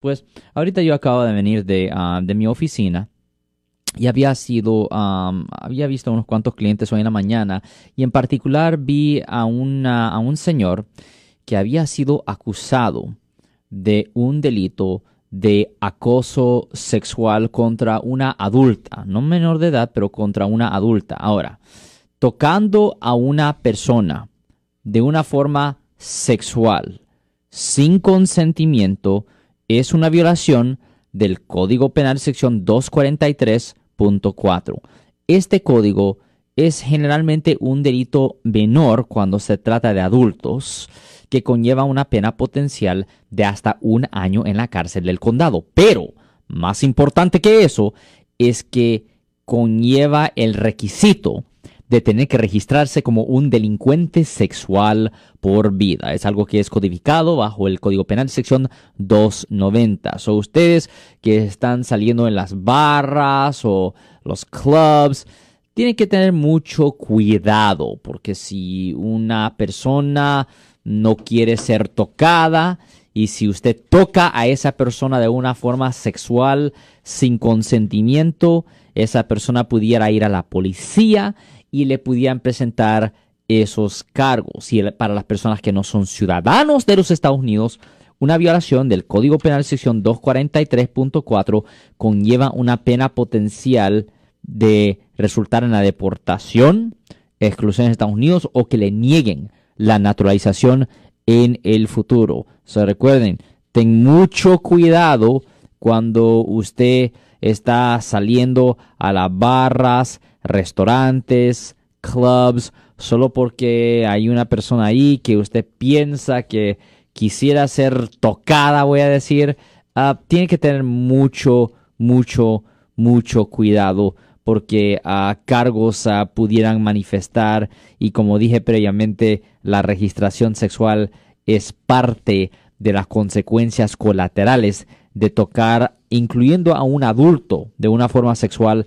Pues ahorita yo acabo de venir de, ah, mi oficina y había sido, había visto unos cuantos clientes hoy en la mañana y en particular vi a, a un señor que había sido acusado de un delito de acoso sexual contra una adulta, no menor de edad, pero contra una adulta. Ahora, tocando a una persona de una forma sexual, sin consentimiento, es una violación del Código Penal sección 243.4. Este código es generalmente un delito menor cuando se trata de adultos que conlleva una pena potencial de hasta un año en la cárcel del condado. Pero, más importante que eso, es que conlleva el requisito de tener que registrarse como un delincuente sexual por vida. Es algo que es codificado bajo el Código Penal sección 290. So ustedes que están saliendo en las barras o los clubs, tienen que tener mucho cuidado porque si una persona no quiere ser tocada y si usted toca a esa persona de una forma sexual sin consentimiento, esa persona pudiera ir a la policía y le pudieran presentar esos cargos. Y para las personas que no son ciudadanos de los Estados Unidos, una violación del Código Penal sección 243.4 conlleva una pena potencial de resultar en la deportación, exclusión en Estados Unidos o que le nieguen la naturalización en el futuro. Se recuerden, ten mucho cuidado cuando usted está saliendo a las barras, restaurantes, clubs, solo porque hay una persona ahí que usted piensa que quisiera ser tocada, voy a decir, ah, tiene que tener mucho, mucho, mucho cuidado porque a cargos ah, pudieran manifestar y como dije previamente, la registración sexual es parte de las consecuencias colaterales de tocar, incluyendo a un adulto, de una forma sexual